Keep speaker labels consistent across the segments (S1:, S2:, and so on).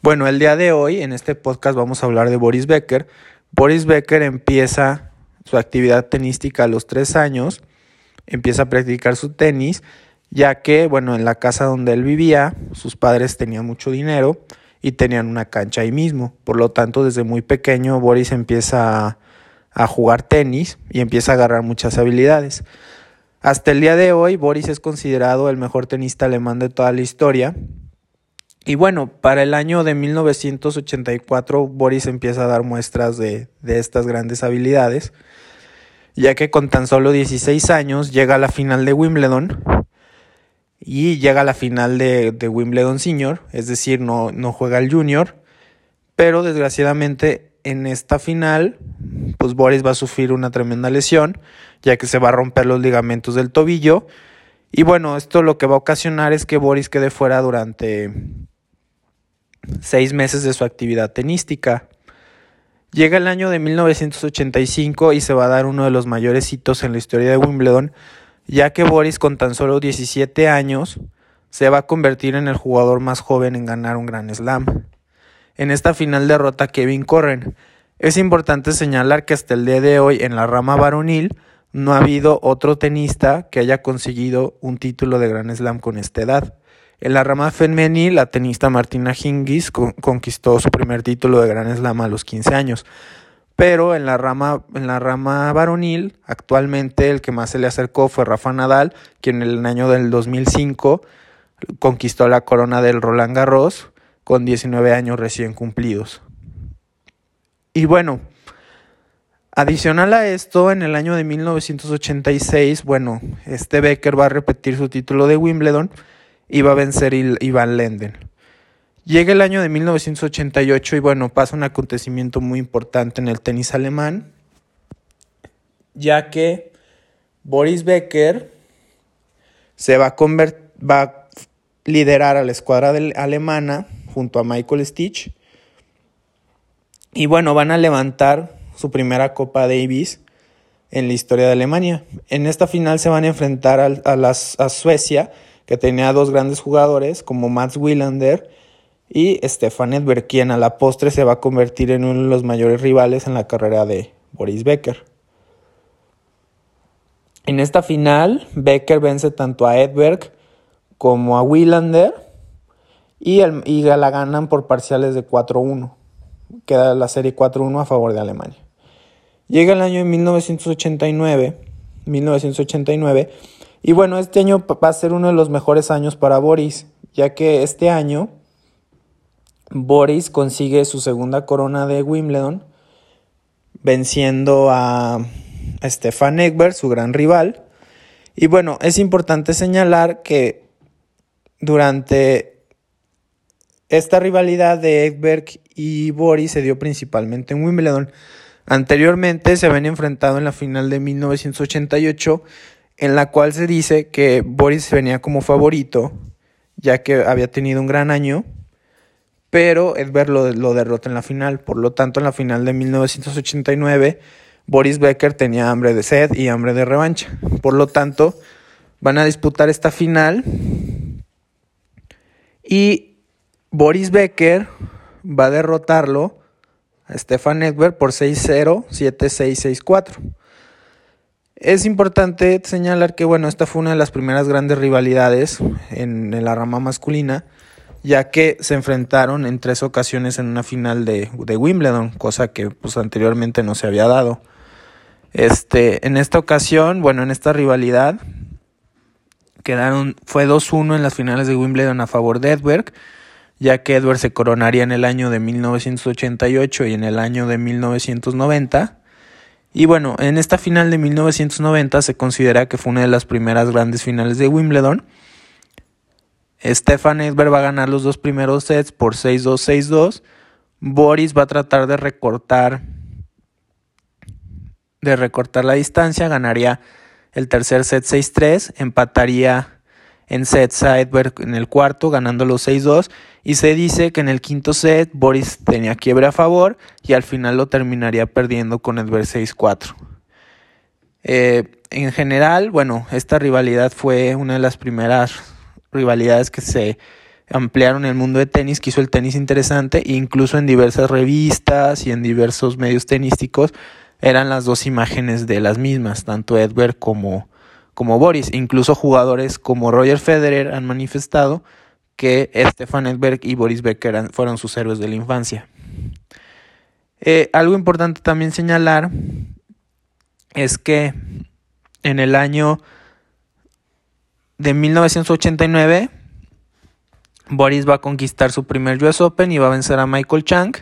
S1: Bueno, el día de hoy en este podcast vamos a hablar de Boris Becker. Boris Becker empieza su actividad tenística a los tres años, empieza a practicar su tenis, ya que, bueno, en la casa donde él vivía, sus padres tenían mucho dinero y tenían una cancha ahí mismo. Por lo tanto, desde muy pequeño Boris empieza a, a jugar tenis y empieza a agarrar muchas habilidades. Hasta el día de hoy, Boris es considerado el mejor tenista alemán de toda la historia. Y bueno, para el año de 1984, Boris empieza a dar muestras de, de, estas grandes habilidades, ya que con tan solo 16 años llega a la final de Wimbledon y llega a la final de, de Wimbledon Senior, es decir, no, no juega el Junior, pero desgraciadamente en esta final pues Boris va a sufrir una tremenda lesión, ya que se va a romper los ligamentos del tobillo. Y bueno, esto lo que va a ocasionar es que Boris quede fuera durante seis meses de su actividad tenística. Llega el año de 1985 y se va a dar uno de los mayores hitos en la historia de Wimbledon, ya que Boris con tan solo 17 años se va a convertir en el jugador más joven en ganar un Gran Slam. En esta final derrota Kevin Corren, es importante señalar que hasta el día de hoy en la rama varonil no ha habido otro tenista que haya conseguido un título de Grand Slam con esta edad. En la rama femenil, la tenista Martina Hingis conquistó su primer título de Grand Slam a los 15 años. Pero en la rama, en la rama varonil, actualmente el que más se le acercó fue Rafa Nadal, quien en el año del 2005 conquistó la corona del Roland Garros con 19 años recién cumplidos. Y bueno, adicional a esto, en el año de 1986, bueno, este Becker va a repetir su título de Wimbledon va a vencer Ivan Lenden. Llega el año de 1988 y bueno, pasa un acontecimiento muy importante en el tenis alemán, ya que Boris Becker se va a, va a liderar a la escuadra alemana junto a Michael Stitch y bueno, van a levantar su primera Copa Davis en la historia de Alemania. En esta final se van a enfrentar a, a Suecia, que tenía dos grandes jugadores como Mats Wilander y Stefan Edberg, quien a la postre se va a convertir en uno de los mayores rivales en la carrera de Boris Becker. En esta final, Becker vence tanto a Edberg como a Wilander y, el, y la ganan por parciales de 4-1 queda la serie 4-1 a favor de Alemania. Llega el año de 1989, 1989, y bueno, este año va a ser uno de los mejores años para Boris, ya que este año Boris consigue su segunda corona de Wimbledon, venciendo a Stefan Ekberg, su gran rival. Y bueno, es importante señalar que durante esta rivalidad de Ekberg y Boris se dio principalmente en Wimbledon. Anteriormente se habían enfrentado en la final de 1988, en la cual se dice que Boris venía como favorito, ya que había tenido un gran año, pero Edberg lo, derrota en la final. Por lo tanto, en la final de 1989, Boris Becker tenía hambre de sed y hambre de revancha. Por lo tanto, van a disputar esta final y Boris Becker va a derrotarlo a Stefan Edberg por 6-0, 7-6, 6-4. Es importante señalar que bueno, esta fue una de las primeras grandes rivalidades en, la rama masculina, ya que se enfrentaron en tres ocasiones en una final de, de Wimbledon, cosa que pues anteriormente no se había dado. Este, en esta ocasión, bueno, en esta rivalidad quedaron fue 2-1 en las finales de Wimbledon a favor de Edberg ya que Edward se coronaría en el año de 1988 y en el año de 1990. Y bueno, en esta final de 1990 se considera que fue una de las primeras grandes finales de Wimbledon. Stefan Edberg va a ganar los dos primeros sets por 6-2, 6-2. Boris va a tratar de recortar de recortar la distancia, ganaría el tercer set 6-3, empataría en sets a Edberg en el cuarto, ganando los 6-2. Y se dice que en el quinto set Boris tenía quiebre a favor y al final lo terminaría perdiendo con Edberg 6-4. Eh, en general, bueno, esta rivalidad fue una de las primeras rivalidades que se ampliaron el mundo de tenis, que hizo el tenis interesante, e incluso en diversas revistas y en diversos medios tenísticos eran las dos imágenes de las mismas, tanto Edberg como, como Boris. Incluso jugadores como Roger Federer han manifestado que Stefan Edberg y Boris Becker fueron sus héroes de la infancia. Eh, algo importante también señalar es que en el año de 1989 Boris va a conquistar su primer US Open y va a vencer a Michael Chang.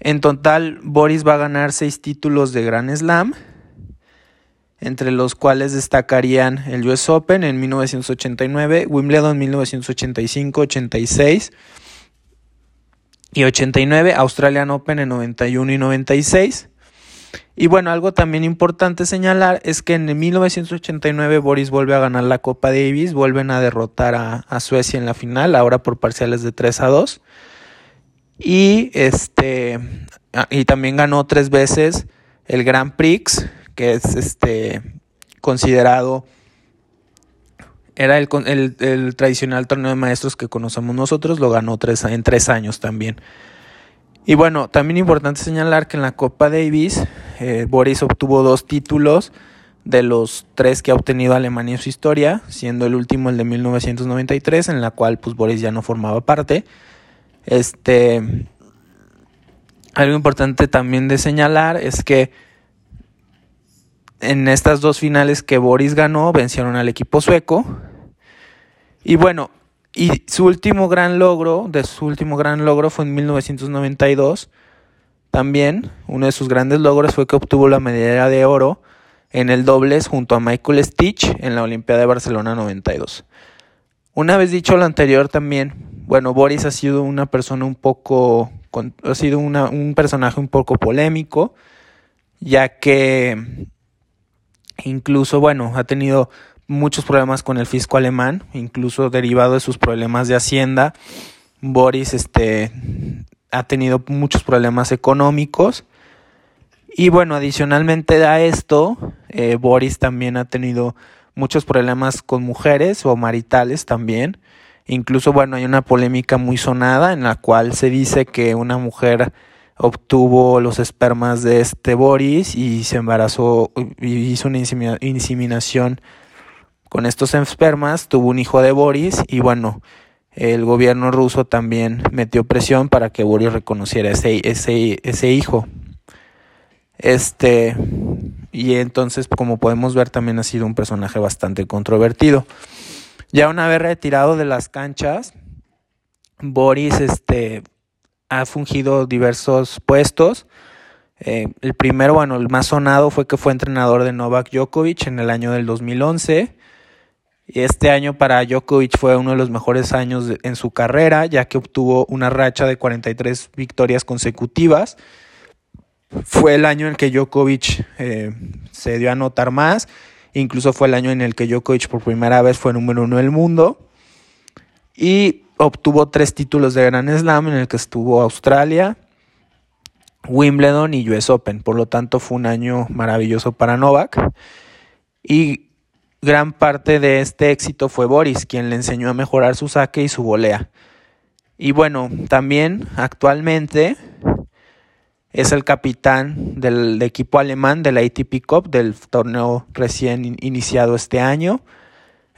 S1: En total, Boris va a ganar seis títulos de Grand Slam, entre los cuales destacarían el US Open en 1989, Wimbledon en 1985, 86 y 89, Australian Open en 91 y 96. Y bueno, algo también importante señalar es que en 1989 Boris vuelve a ganar la Copa Davis, vuelven a derrotar a, Suecia en la final, ahora por parciales de 3 a 2. Y este y también ganó tres veces el Grand Prix, que es este considerado era el, el, tradicional torneo de maestros que conocemos nosotros, lo ganó tres, en tres años también. Y bueno, también importante señalar que en la Copa Davis eh, Boris obtuvo dos títulos de los tres que ha obtenido Alemania en su historia, siendo el último el de 1993, en la cual pues Boris ya no formaba parte. Este, algo importante también de señalar es que en estas dos finales que Boris ganó, vencieron al equipo sueco. Y bueno, y su último gran logro, de su último gran logro fue en 1992. También uno de sus grandes logros fue que obtuvo la medalla de oro en el dobles junto a Michael Stitch en la Olimpiada de Barcelona 92. Una vez dicho lo anterior también, bueno, Boris ha sido una persona un poco, ha sido un personaje un poco polémico, ya que incluso, bueno, ha tenido muchos problemas con el fisco alemán, incluso derivado de sus problemas de hacienda. Boris este, ha tenido muchos problemas económicos. Y bueno, adicionalmente a esto, eh, Boris también ha tenido muchos problemas con mujeres o maritales también. Incluso, bueno, hay una polémica muy sonada en la cual se dice que una mujer obtuvo los espermas de este Boris y se embarazó hizo una inseminación con estos espermas tuvo un hijo de Boris y bueno, el gobierno ruso también metió presión para que Boris reconociera ese, ese, ese hijo. Este, y entonces, como podemos ver, también ha sido un personaje bastante controvertido. Ya una vez retirado de las canchas, Boris este, ha fungido diversos puestos. Eh, el primero, bueno, el más sonado fue que fue entrenador de Novak Djokovic en el año del 2011. Y este año para Djokovic fue uno de los mejores años en su carrera, ya que obtuvo una racha de 43 victorias consecutivas. Fue el año en el que Djokovic eh, se dio a notar más. Incluso fue el año en el que Djokovic por primera vez fue número uno del mundo. Y obtuvo tres títulos de Grand Slam en el que estuvo Australia, Wimbledon y US Open. Por lo tanto, fue un año maravilloso para Novak. Y Gran parte de este éxito fue Boris, quien le enseñó a mejorar su saque y su volea. Y bueno, también actualmente es el capitán del equipo alemán de la ATP Cup, del torneo recién iniciado este año,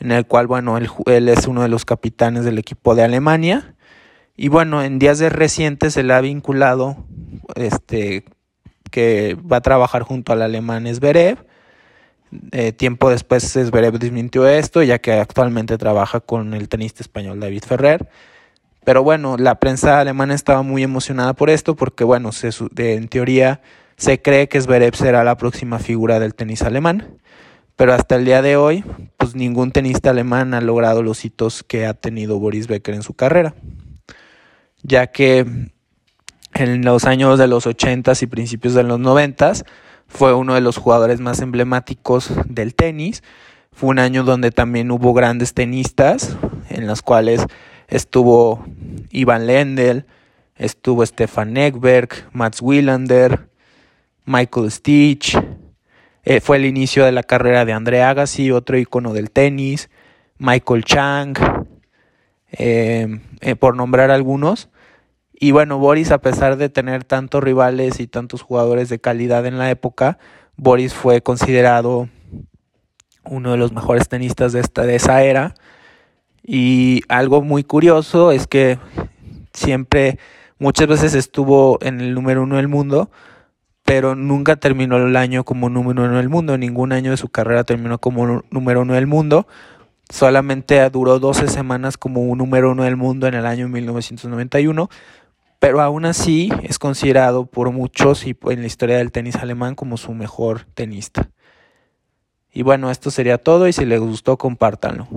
S1: en el cual, bueno, él, es uno de los capitanes del equipo de Alemania. Y bueno, en días de recientes se le ha vinculado este, que va a trabajar junto al alemán Zverev eh, tiempo después Zverev desmintió esto, ya que actualmente trabaja con el tenista español David Ferrer. Pero bueno, la prensa alemana estaba muy emocionada por esto, porque bueno, en teoría se cree que Zverev será la próxima figura del tenis alemán. Pero hasta el día de hoy, pues ningún tenista alemán ha logrado los hitos que ha tenido Boris Becker en su carrera. Ya que en los años de los 80s y principios de los 90s, fue uno de los jugadores más emblemáticos del tenis. Fue un año donde también hubo grandes tenistas, en los cuales estuvo Ivan Lendl, estuvo Stefan Ekberg, Mats Wilander, Michael Stitch. Eh, fue el inicio de la carrera de André Agassi, otro icono del tenis, Michael Chang. eh, eh, por nombrar algunos. Y bueno, Boris, a pesar de tener tantos rivales y tantos jugadores de calidad en la época, Boris fue considerado uno de los mejores tenistas de, esta, de esa era. Y algo muy curioso es que siempre, muchas veces estuvo en el número uno del mundo, pero nunca terminó el año como número uno del mundo. Ningún año de su carrera terminó como número uno del mundo. Solamente duró 12 semanas como un número uno del mundo en el año 1991, pero aún así es considerado por muchos y en la historia del tenis alemán como su mejor tenista. Y bueno, esto sería todo y si les gustó, compártanlo.